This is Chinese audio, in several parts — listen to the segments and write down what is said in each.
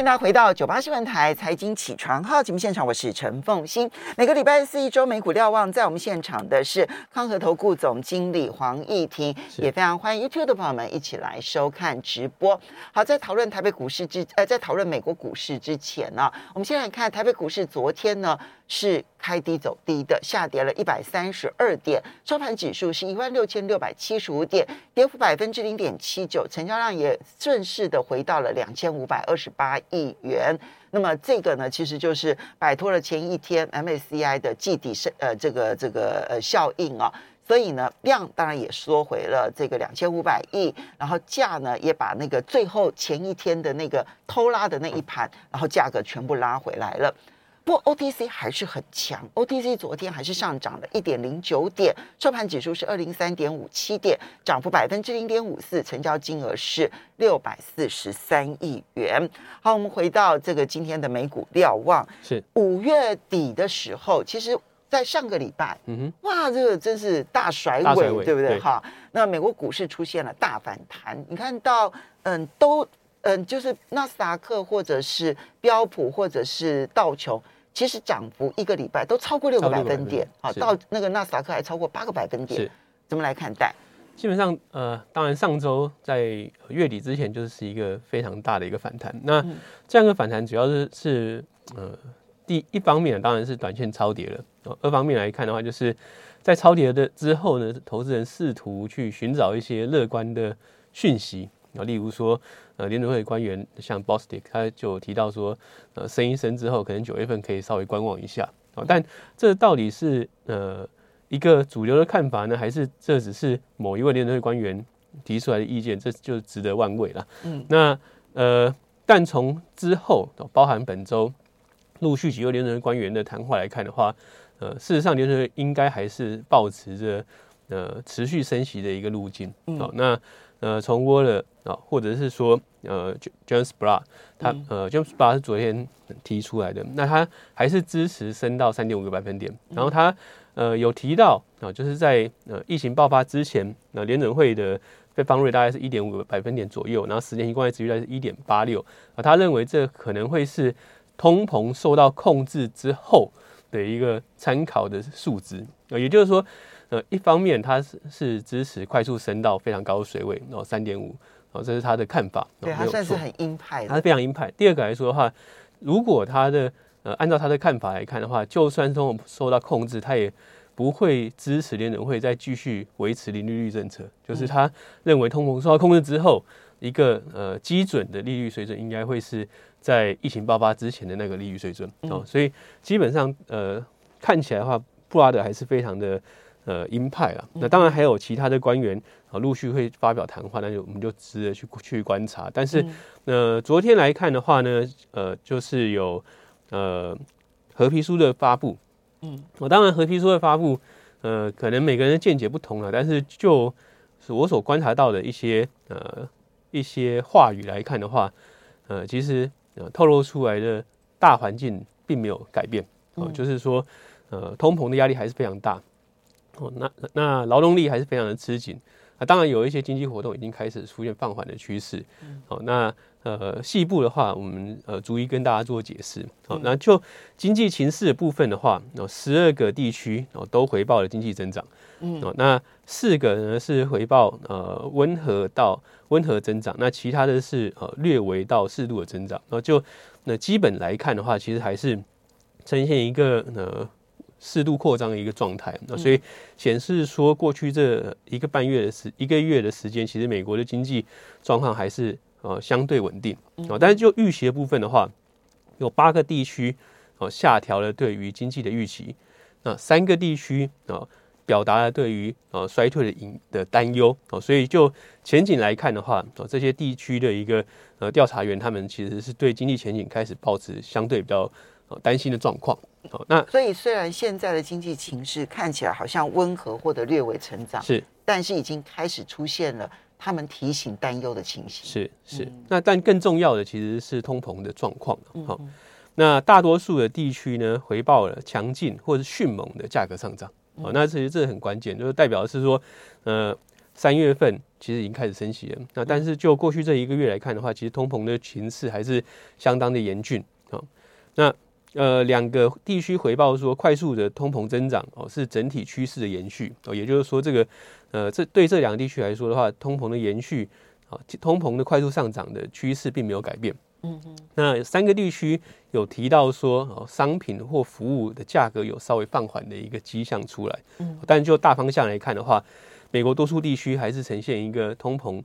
迎大家回到九八新闻台财经起床号节目现场，我是陈凤欣。每个礼拜四一周美股瞭望，在我们现场的是康和投顾总经理黄义婷，也非常欢迎 YouTube 的朋友们一起来收看直播。好，在讨论台北股市之呃，在讨论美国股市之前呢，我们先来看台北股市昨天呢。是开低走低的，下跌了一百三十二点，收盘指数是一万六千六百七十五点，跌幅百分之零点七九，成交量也顺势的回到了两千五百二十八亿元。那么这个呢，其实就是摆脱了前一天 MACI 的季底是呃这个这个呃效应啊，所以呢量当然也缩回了这个两千五百亿，然后价呢也把那个最后前一天的那个偷拉的那一盘，然后价格全部拉回来了。不过 OTC 还是很强，OTC 昨天还是上涨了一点零九点，收盘指数是二零三点五七点，涨幅百分之零点五四，成交金额是六百四十三亿元。好，我们回到这个今天的美股瞭望，是五月底的时候，其实在上个礼拜，嗯哼，哇，这个真是大甩尾，对不对？哈，那美国股市出现了大反弹，你看到，嗯，都。嗯，就是纳斯达克或者是标普或者是道琼，其实涨幅一个礼拜都超过六个百分点，好，到那个纳斯达克还超过八个百分点，是怎么来看待？基本上，呃，当然上周在月底之前就是一个非常大的一个反弹。那这样的反弹主要是是呃，第一方面当然是短线超跌了，二方面来看的话，就是在超跌的之后呢，投资人试图去寻找一些乐观的讯息。啊，例如说，呃，联准会官员像 Bostic，他就提到说，呃，升一升之后，可能九月份可以稍微观望一下。啊，但这到底是呃一个主流的看法呢，还是这只是某一位联准会官员提出来的意见？这就值得万味了。嗯，那呃，但从之后包含本周陆续几位联准会官员的谈话来看的话，呃，事实上联准会应该还是保持着呃持续升息的一个路径。好，那。呃，从沃勒啊，或者是说，呃，James b r a 他呃，James b r a 是昨天提出来的，那他还是支持升到三点五个百分点。然后他呃有提到啊，就是在呃疫情爆发之前，那联准会的费方瑞大概是一点五个百分点左右，然后十年期公债殖率在是一点八六啊，他认为这可能会是通膨受到控制之后的一个参考的数值啊，也就是说。呃，一方面它是是支持快速升到非常高的水位，然后三点五，哦，这是他的看法。对他算是很鹰派，他是非常鹰派。第二个来说的话，如果他的呃按照他的看法来看的话，就算通膨受到控制，他也不会支持联准会再继续维持零利率政策。就是他认为通膨受到控制之后，一个呃基准的利率水准应该会是在疫情爆发之前的那个利率水准。哦，所以基本上呃看起来的话，布拉德还是非常的。呃，鹰派了。那当然还有其他的官员啊，陆续会发表谈话，那就我们就值得去去观察。但是，呃，昨天来看的话呢，呃，就是有呃和皮书的发布。嗯，我当然和皮书的发布，呃，可能每个人的见解不同了。但是，就是我所观察到的一些呃一些话语来看的话，呃，其实呃透露出来的大环境并没有改变。哦，就是说，呃，通膨的压力还是非常大。哦，那那劳动力还是非常的吃紧啊。当然有一些经济活动已经开始出现放缓的趋势。好，那呃细部的话，我们呃逐一跟大家做解释。好，那就经济情势的部分的话，哦，十二个地区哦都回报了经济增长。嗯，哦，那四个呢是回报呃温和到温和增长，那其他的是呃略微到适度的增长。然后就那基本来看的话，其实还是呈现一个呃。适度扩张的一个状态，那所以显示说，过去这一个半月的时一个月的时间，其实美国的经济状况还是呃相对稳定啊。但是就预期的部分的话，有八个地区哦下调了对于经济的预期，那三个地区啊表达了对于呃衰退的影的担忧哦。所以就前景来看的话，哦这些地区的一个呃调查员，他们其实是对经济前景开始保持相对比较。担心的状况，好，那所以虽然现在的经济情势看起来好像温和或者略微成长，是，但是已经开始出现了他们提醒担忧的情形，是是。那但更重要的其实是通膨的状况，好，那大多数的地区呢回报了强劲或者迅猛的价格上涨，哦，那其实这很关键，就是代表的是说，呃，三月份其实已经开始升息了。那但是就过去这一个月来看的话，其实通膨的情势还是相当的严峻啊。那呃，两个地区回报说，快速的通膨增长哦，是整体趋势的延续哦。也就是说，这个呃，这对这两个地区来说的话，通膨的延续啊，通膨的快速上涨的趋势并没有改变。嗯嗯。那三个地区有提到说，哦，商品或服务的价格有稍微放缓的一个迹象出来。嗯。但就大方向来看的话，美国多数地区还是呈现一个通膨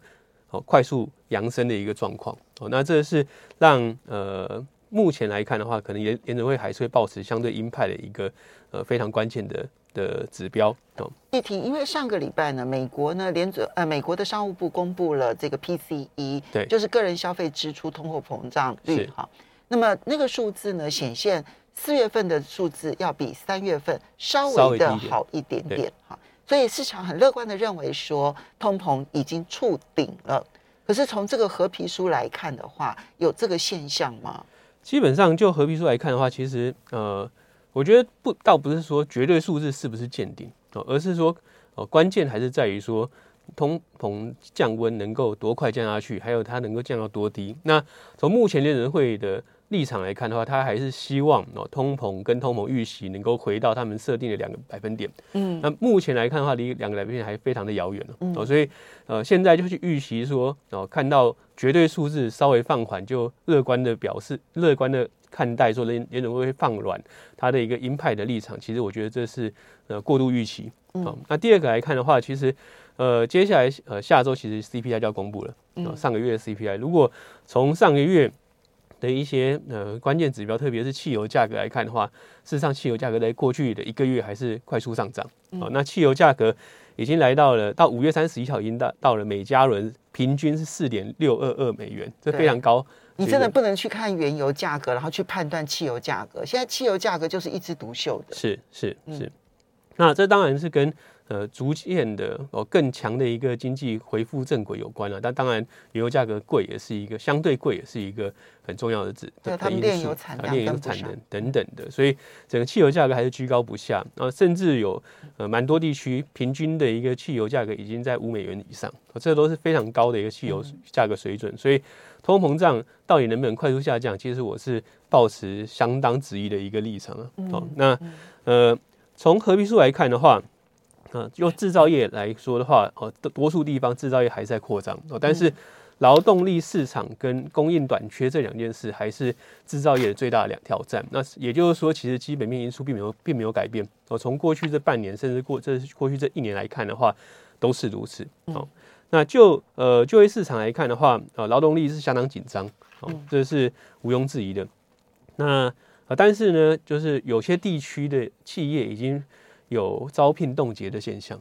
哦快速扬升的一个状况。哦，那这是让呃。目前来看的话，可能联联准会还是会保持相对鹰派的一个呃非常关键的的指标哦。议题，因为上个礼拜呢，美国呢联准呃美国的商务部公布了这个 PCE，对，就是个人消费支出通货膨胀率哈。那么那个数字呢，显现四月份的数字要比三月份稍微的好一点点哈。所以市场很乐观的认为说，通膨已经触顶了。可是从这个合皮书来看的话，有这个现象吗？基本上就合皮书来看的话，其实呃，我觉得不倒不是说绝对数字是不是见顶哦，而是说哦关键还是在于说通膨降温能够多快降下去，还有它能够降到多低。那从目前联人会的。立场来看的话，他还是希望哦，通膨跟通膨预期能够回到他们设定的两个百分点。嗯，那目前来看的话，离两个百分点还非常的遥远哦，所以呃，现在就去预期说哦，看到绝对数字稍微放缓，就乐观的表示，乐观的看待说联联准会放软它的一个鹰派的立场。其实我觉得这是呃过度预期。嗯，那第二个来看的话，其实呃，接下来呃下周其实 CPI 就要公布了。嗯，上个月的 CPI，如果从上个月。的一些呃关键指标，特别是汽油价格来看的话，事实上汽油价格在过去的一个月还是快速上涨。哦，那汽油价格已经来到了到五月三十一号已经到到了每加仑平均是四点六二二美元，这非常高。你真的不能去看原油价格，然后去判断汽油价格。现在汽油价格就是一枝独秀的。是是是，那这当然是跟。呃，逐渐的哦，更强的一个经济恢复正轨有关了。但当然，原油价格贵也是一个相对贵，也是一个很重要的指的因素。产炼油产能等等的，所以整个汽油价格还是居高不下。啊，甚至有呃蛮多地区平均的一个汽油价格已经在五美元以上，这都是非常高的一个汽油价格水准。所以通货膨胀到底能不能快速下降？其实我是保持相当质疑的一个立场啊。哦，那呃，从合皮数来看的话。嗯，用制造业来说的话，哦，多数地方制造业还在扩张哦，但是劳动力市场跟供应短缺这两件事还是制造业的最大的两挑战。那也就是说，其实基本面因素并没有并没有改变哦。从过去这半年，甚至过这过去这一年来看的话，都是如此哦。那就呃就业市场来看的话，呃，劳动力是相当紧张哦，这是毋庸置疑的。那呃，但是呢，就是有些地区的企业已经。有招聘冻结的现象，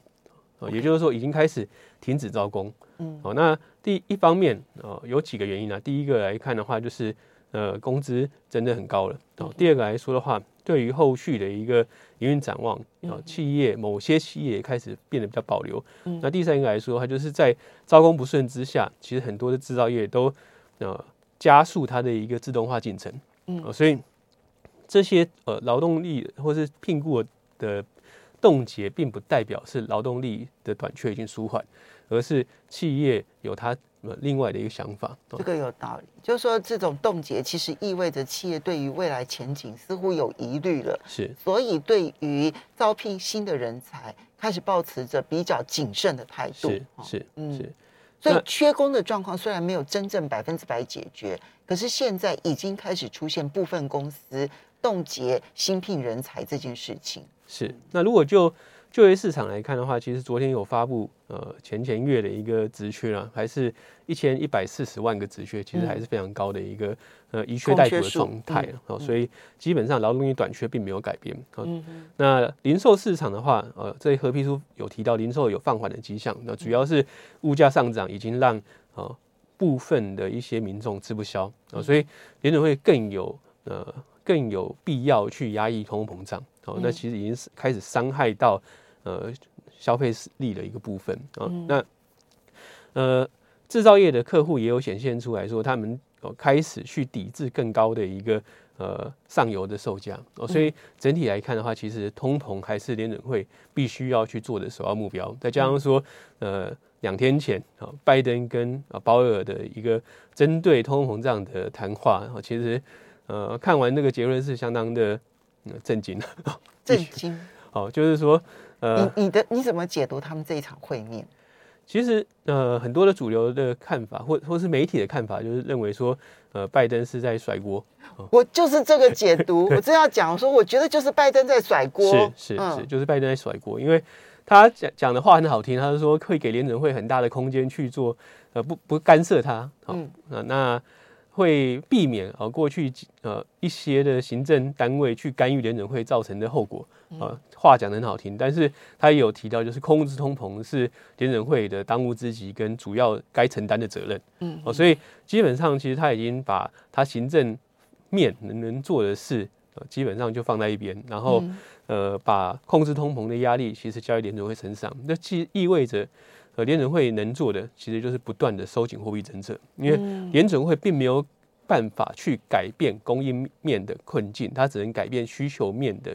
啊，也就是说已经开始停止招工。嗯，好，那第一方面，呃，有几个原因啊。第一个来看的话，就是呃，工资真的很高了。哦，第二个来说的话，对于后续的一个营运展望，啊，企业某些企业开始变得比较保留。嗯，那第三个来说的话，就是在招工不顺之下，其实很多的制造业都呃加速它的一个自动化进程。嗯，所以这些呃劳动力或是聘雇的。冻结并不代表是劳动力的短缺已经舒缓，而是企业有它另外的一个想法。这个有道理，就是说这种冻结其实意味着企业对于未来前景似乎有疑虑了，是，所以对于招聘新的人才开始保持着比较谨慎的态度。是是嗯是，所以缺工的状况虽然没有真正百分之百解决，可是现在已经开始出现部分公司冻结新聘人才这件事情。是，那如果就就业市场来看的话，其实昨天有发布呃前前月的一个职缺啊，还是一千一百四十万个职缺，其实还是非常高的一个呃一缺待补的状态哦，所以基本上劳动力短缺并没有改变。嗯那零售市场的话，呃，这合批书有提到零售有放缓的迹象，那主要是物价上涨已经让呃部分的一些民众吃不消啊，所以联准会更有呃更有必要去压抑通货膨胀。哦，那其实已经是开始伤害到呃消费力的一个部分啊。那呃制造业的客户也有显现出来说，他们哦开始去抵制更高的一个呃上游的售价哦，所以整体来看的话，其实通膨还是联准会必须要去做的首要目标。再加上说，呃，两天前啊，拜登跟啊鲍威尔的一个针对通膨胀的谈话，哦，其实呃看完那个结论是相当的震惊 的，震惊。哦，就是说，呃，你你的你怎么解读他们这一场会面？其实，呃，很多的主流的看法，或或是媒体的看法，就是认为说，呃，拜登是在甩锅。我就是这个解读，我正要讲说，我觉得就是拜登在甩锅。是是是，就是拜登在甩锅，因为他讲讲的话很好听，他是说会给联准会很大的空间去做，呃，不不干涉他。嗯，那那。会避免啊过去呃一些的行政单位去干预联准会造成的后果啊话讲的很好听，但是他也有提到，就是控制通膨是联准会的当务之急跟主要该承担的责任。嗯，哦，所以基本上其实他已经把他行政面能能做的事呃基本上就放在一边，然后呃把控制通膨的压力其实交给联准会身上，那其意味着。呃，联准会能做的其实就是不断的收紧货币政策，因为联准会并没有办法去改变供应面的困境，它只能改变需求面的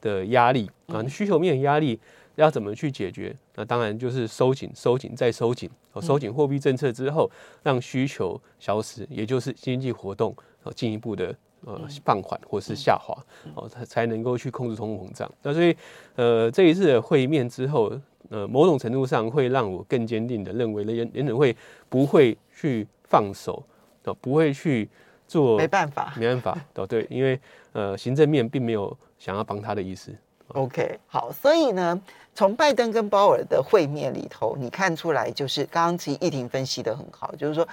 的压力啊。需求面压力要怎么去解决？那当然就是收紧、收紧再收紧。收紧货币政策之后，让需求消失，也就是经济活动呃进一步的呃放缓或是下滑哦，才才能够去控制通货膨胀。那所以呃这一次的会面之后。呃，某种程度上会让我更坚定的认为，联联准会不会去放手，哦，不会去做，没办法，没办法，哦，对，因为呃，行政面并没有想要帮他的意思。OK，好，所以呢，从拜登跟鲍尔的会面里头，你看出来就是刚刚其实议庭分析的很好，就是说，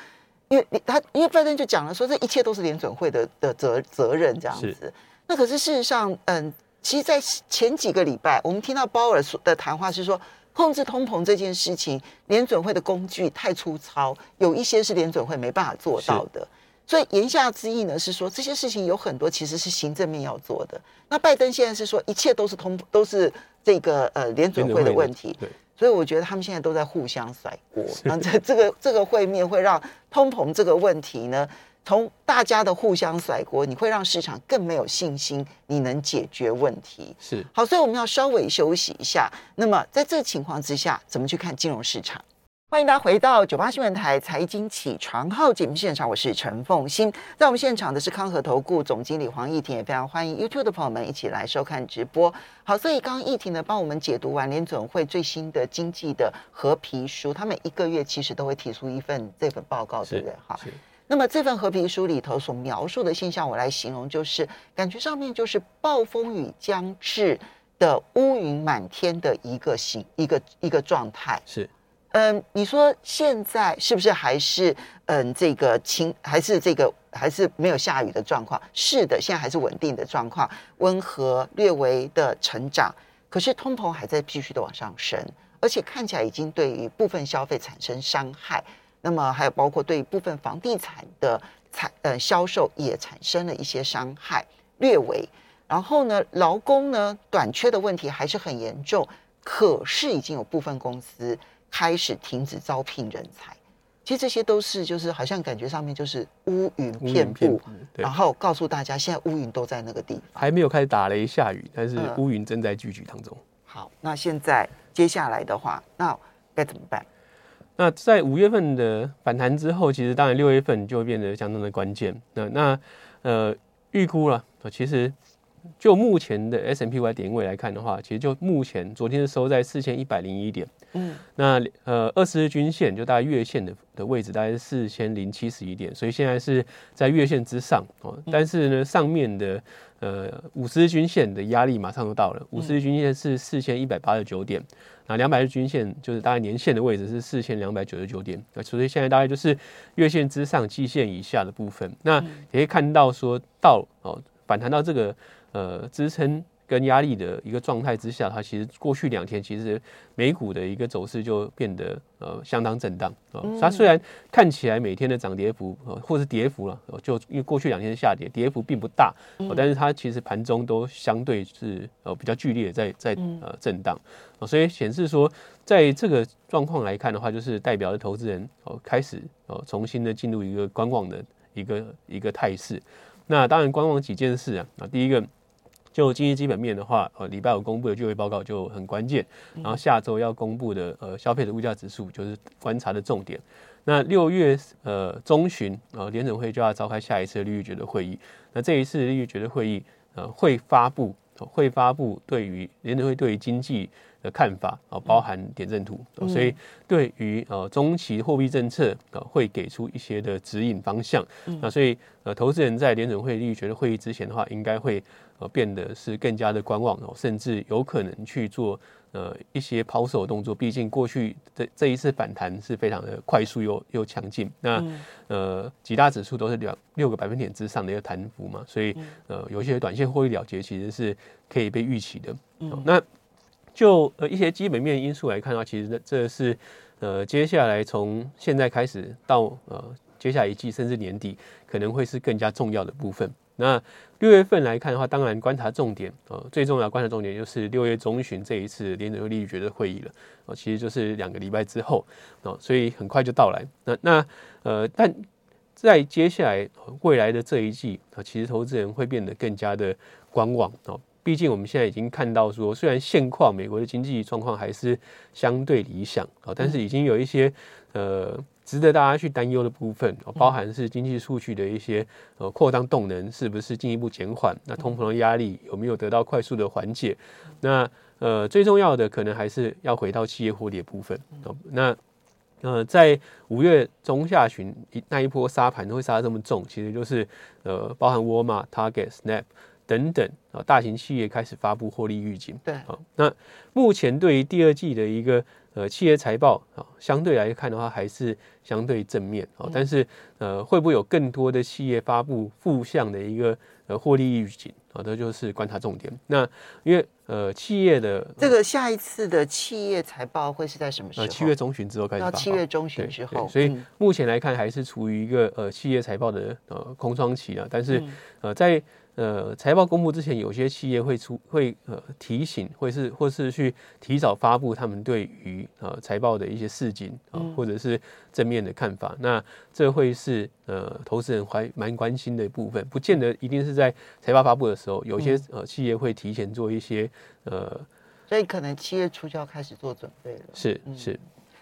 因为他因为拜登就讲了说，这一切都是联准会的的责责任这样子。那可是事实上，嗯，其实，在前几个礼拜，我们听到鲍尔说的谈话是说。控制通膨这件事情，联准会的工具太粗糙，有一些是联准会没办法做到的。所以言下之意呢，是说这些事情有很多其实是行政面要做的。那拜登现在是说一切都是通都是这个呃联准会的问题。对，所以我觉得他们现在都在互相甩锅。那这这个这个会面会让通膨这个问题呢？从大家的互相甩锅，你会让市场更没有信心，你能解决问题。是好，所以我们要稍微休息一下。那么在这情况之下，怎么去看金融市场？欢迎大家回到九八新闻台财经起床号节目现场，我是陈凤欣。在我们现场的是康和投顾总经理黄义婷，也非常欢迎 YouTube 的朋友们一起来收看直播。好，所以刚刚义婷呢帮我们解读完联总会最新的经济的合皮书，他每一个月其实都会提出一份这份报告，对不对？哈。那么这份和平书里头所描述的现象，我来形容就是感觉上面就是暴风雨将至的乌云满天的一个形一个一个状态。是，嗯，你说现在是不是还是嗯这个晴还是这个还是没有下雨的状况？是的，现在还是稳定的状况，温和略微的成长，可是通膨还在继续的往上升，而且看起来已经对于部分消费产生伤害。那么还有包括对部分房地产的产呃销售也产生了一些伤害，略微。然后呢，劳工呢短缺的问题还是很严重，可是已经有部分公司开始停止招聘人才。其实这些都是就是好像感觉上面就是乌云遍布，然后告诉大家现在乌云都在那个地方，还没有开始打雷下雨，但是乌云正在聚集当中。好，那现在接下来的话，那该怎么办？那在五月份的反弹之后，其实当然六月份就会变得相当的关键。那那呃预估了，其实就目前的 S M P Y 点位来看的话，其实就目前昨天是收在四千一百零一点。嗯，那呃二十日均线就大概月线的的位置大概是四千零七十一点，所以现在是在月线之上哦。但是呢，上面的呃五十日均线的压力马上就到了，五十日均线是四千一百八十九点。那两百日均线就是大概年线的位置是四千两百九十九点，那所以现在大概就是月线之上、季线以下的部分。那也可以看到说到哦反弹到这个呃支撑。跟压力的一个状态之下，它其实过去两天其实美股的一个走势就变得呃相当震荡啊。它虽然看起来每天的涨跌幅呃或是跌幅了，就因为过去两天下跌，跌幅并不大，但是它其实盘中都相对是呃比较剧烈在在呃震荡啊，所以显示说在这个状况来看的话，就是代表着投资人哦开始哦重新的进入一个观望的一个一个态势。那当然观望几件事啊，啊，第一个就经济基本面的话，呃，礼拜五公布的就业报告就很关键，然后下周要公布的呃消费的物价指数就是观察的重点。那六月呃中旬呃联准会就要召开下一次利率决策会议，那这一次利率决策会议呃会发布会发布对于联准会对于经济。的看法啊，包含点阵图，所以对于呃中期货币政策啊，会给出一些的指引方向。那所以呃，投资人在联准会利率决策会议之前的话，应该会呃变得是更加的观望哦，甚至有可能去做呃一些抛售动作。毕竟过去这这一次反弹是非常的快速又又强劲，那呃几大指数都是两六个百分点之上的一个弹幅嘛，所以呃有些短线获利了结其实是可以被预期的。那就呃一些基本面因素来看的话，其实这是呃接下来从现在开始到呃接下来一季甚至年底可能会是更加重要的部分。那六月份来看的话，当然观察重点呃最重要观察重点就是六月中旬这一次联准会利率决的会议了哦，其实就是两个礼拜之后哦，所以很快就到来。那那呃但在接下来未来的这一季啊，其实投资人会变得更加的观望哦。毕竟我们现在已经看到说，虽然现况美国的经济状况还是相对理想啊，但是已经有一些呃值得大家去担忧的部分，包含是经济数据的一些呃扩张动能是不是进一步减缓，那通膨的压力有没有得到快速的缓解？那呃最重要的可能还是要回到企业获利的部分。那呃在五月中下旬一那一波杀盘会杀的这么重，其实就是呃包含沃尔玛、Target、Snap。等等啊，大型企业开始发布获利预警。对，好，那目前对于第二季的一个呃企业财报啊，相对来看的话，还是相对正面啊。但是呃，会不会有更多的企业发布负向的一个呃获利预警啊？这就是观察重点。那因为呃，企业的这个下一次的企业财报会是在什么时候？七月中旬之后开始。到七月中旬之后，所以目前来看还是处于一个呃企业财报的呃空窗期啊。但是呃在呃，财报公布之前，有些企业会出会呃提醒，或是或是去提早发布他们对于呃财报的一些事情啊，或者是正面的看法。那这会是呃投资人还蛮关心的部分，不见得一定是在财报发布的时候，有些呃企业会提前做一些呃，所以可能七月初就要开始做准备了。是是。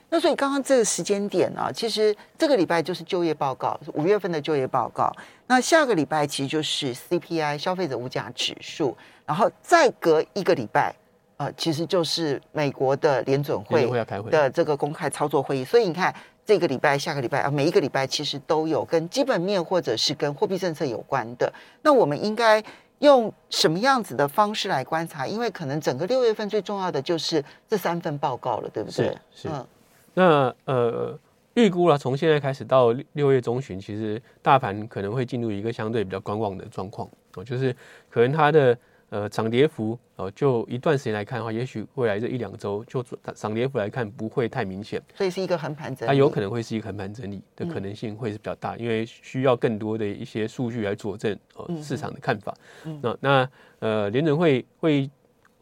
那所以刚刚这个时间点呢，其实这个礼拜就是就业报告，五月份的就业报告。那下个礼拜其实就是 CPI 消费者物价指数，然后再隔一个礼拜，呃，其实就是美国的联准会的这个公开操作会议。所以你看，这个礼拜、下个礼拜啊，每一个礼拜其实都有跟基本面或者是跟货币政策有关的。那我们应该用什么样子的方式来观察？因为可能整个六月份最重要的就是这三份报告了，对不对？是。嗯。那呃，预估了从现在开始到六月中旬，其实大盘可能会进入一个相对比较观望的状况哦，就是可能它的呃涨跌幅哦，就一段时间来看的话，也许未来这一两周就涨跌幅来看不会太明显，所以是一个横盘整理，它有可能会是一个横盘整理的可能性会是比较大，因为需要更多的一些数据来佐证呃市场的看法。那那呃联准会会。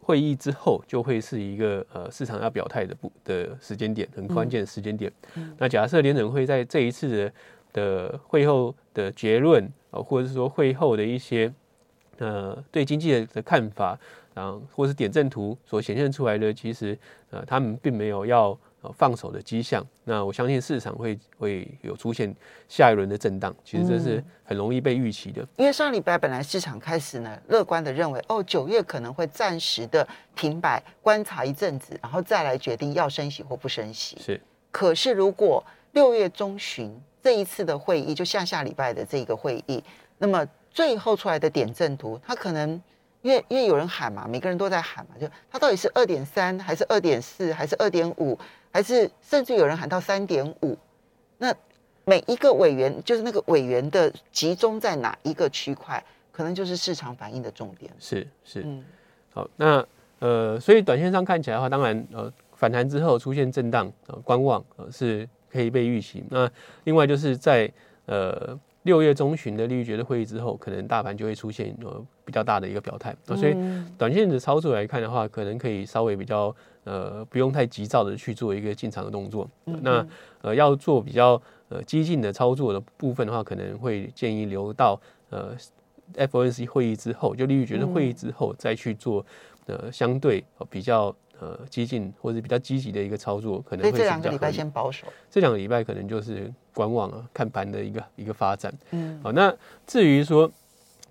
会议之后就会是一个呃市场要表态的不的时间点，很关键的时间点。那假设联准会在这一次的的会后的结论啊，或者是说会后的一些呃对经济的的看法，然后或是点阵图所显现出来的，其实呃他们并没有要。放手的迹象，那我相信市场会会有出现下一轮的震荡，其实这是很容易被预期的。因为上礼拜本来市场开始呢乐观的认为，哦九月可能会暂时的停摆，观察一阵子，然后再来决定要升息或不升息。是，可是如果六月中旬这一次的会议，就下下礼拜的这个会议，那么最后出来的点阵图，它可能。因为因为有人喊嘛，每个人都在喊嘛，就它到底是二点三还是二点四还是二点五，还是甚至有人喊到三点五？那每一个委员就是那个委员的集中在哪一个区块，可能就是市场反应的重点。是是，嗯，好，那呃，所以短线上看起来的话，当然呃，反弹之后出现震荡呃，观望呃是可以被预期。那另外就是在呃。六月中旬的利率决策会议之后，可能大盘就会出现呃比较大的一个表态，所以短线的操作来看的话，可能可以稍微比较呃不用太急躁的去做一个进场的动作。那呃要做比较。呃激进的操作的部分的话，可能会建议留到呃 FOMC 会议之后，就利率决策会议之后再去做呃相对比较呃激进或者比较积极的一个操作，可能会这两个礼拜先保守，这两个礼拜可能就是观望啊，看盘的一个一个发展。嗯，好，那至于说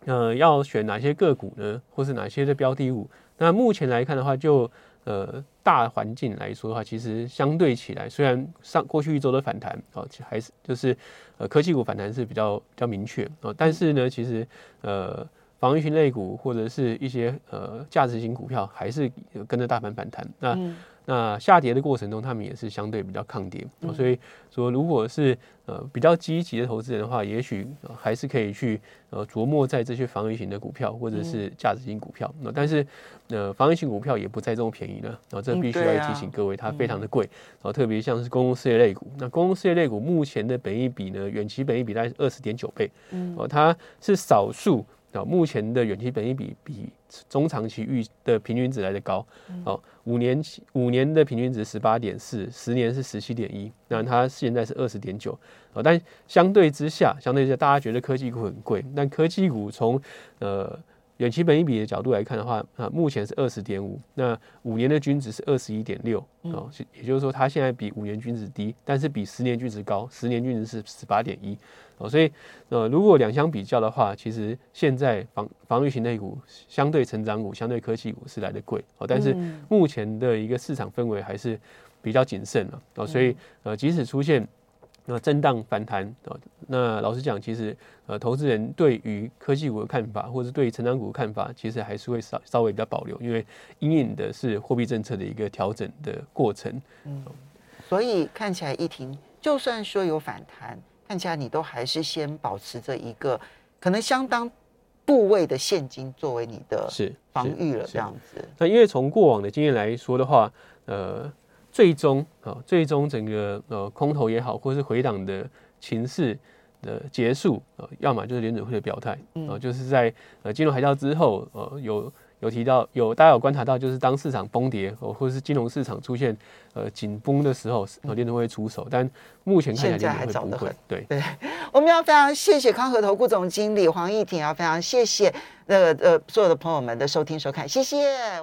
呃要选哪些个股呢，或是哪些的标的物，那目前来看的话，就呃，大环境来说的话，其实相对起来，虽然上过去一周的反弹啊，还是就是呃科技股反弹是比较比较明确啊，但是呢，其实呃防御型类股或者是一些呃价值型股票还是跟着大盘反弹那。那下跌的过程中，他们也是相对比较抗跌，所以说如果是呃比较积极的投资人的话，也许还是可以去呃琢磨在这些防御型的股票或者是价值型股票。那但是呃防御型股票也不再这么便宜了，然后这必须要提醒各位，它非常的贵。然后特别像是公共事业类股，那公共事业类股目前的本益比呢，远期本益比大概是二十点九倍，哦，它是少数。啊，目前的远期本益比比中长期预的平均值来的高。哦，五年期五年的平均值十八点四，十年是十七点一，那它现在是二十点九。哦，但相对之下，相对之下，大家觉得科技股很贵，但科技股从呃。远期本益比的角度来看的话，啊，目前是二十点五，那五年的均值是二十一点六，哦，也就是说它现在比五年均值低，但是比十年均值高，十年均值是十八点一，哦，所以呃，如果两相比较的话，其实现在防防御型类股相对成长股、相对科技股是来的贵，哦，但是目前的一个市场氛围还是比较谨慎了，哦，所以呃，即使出现。那震荡反弹啊，那老实讲，其实呃，投资人对于科技股的看法，或者对于成长股的看法，其实还是会稍稍微比较保留，因为因应的是货币政策的一个调整的过程。嗯，所以看起来一停，就算说有反弹，看起来你都还是先保持着一个可能相当部位的现金作为你的是防御了这样子。那因为从过往的经验来说的话，呃。最终啊，最终整个呃空头也好，或是回档的情势的结束啊，要么就是联准会的表态啊，就是在呃金融海啸之后，呃有有提到有大家有观察到，就是当市场崩跌哦，或者是金融市场出现呃紧绷的时候，联准会出手，但目前看起来联准会不会。对对，我们要非常谢谢康和投顾总经理黄义婷，要非常谢谢那个呃所有的朋友们的收听收看，谢谢。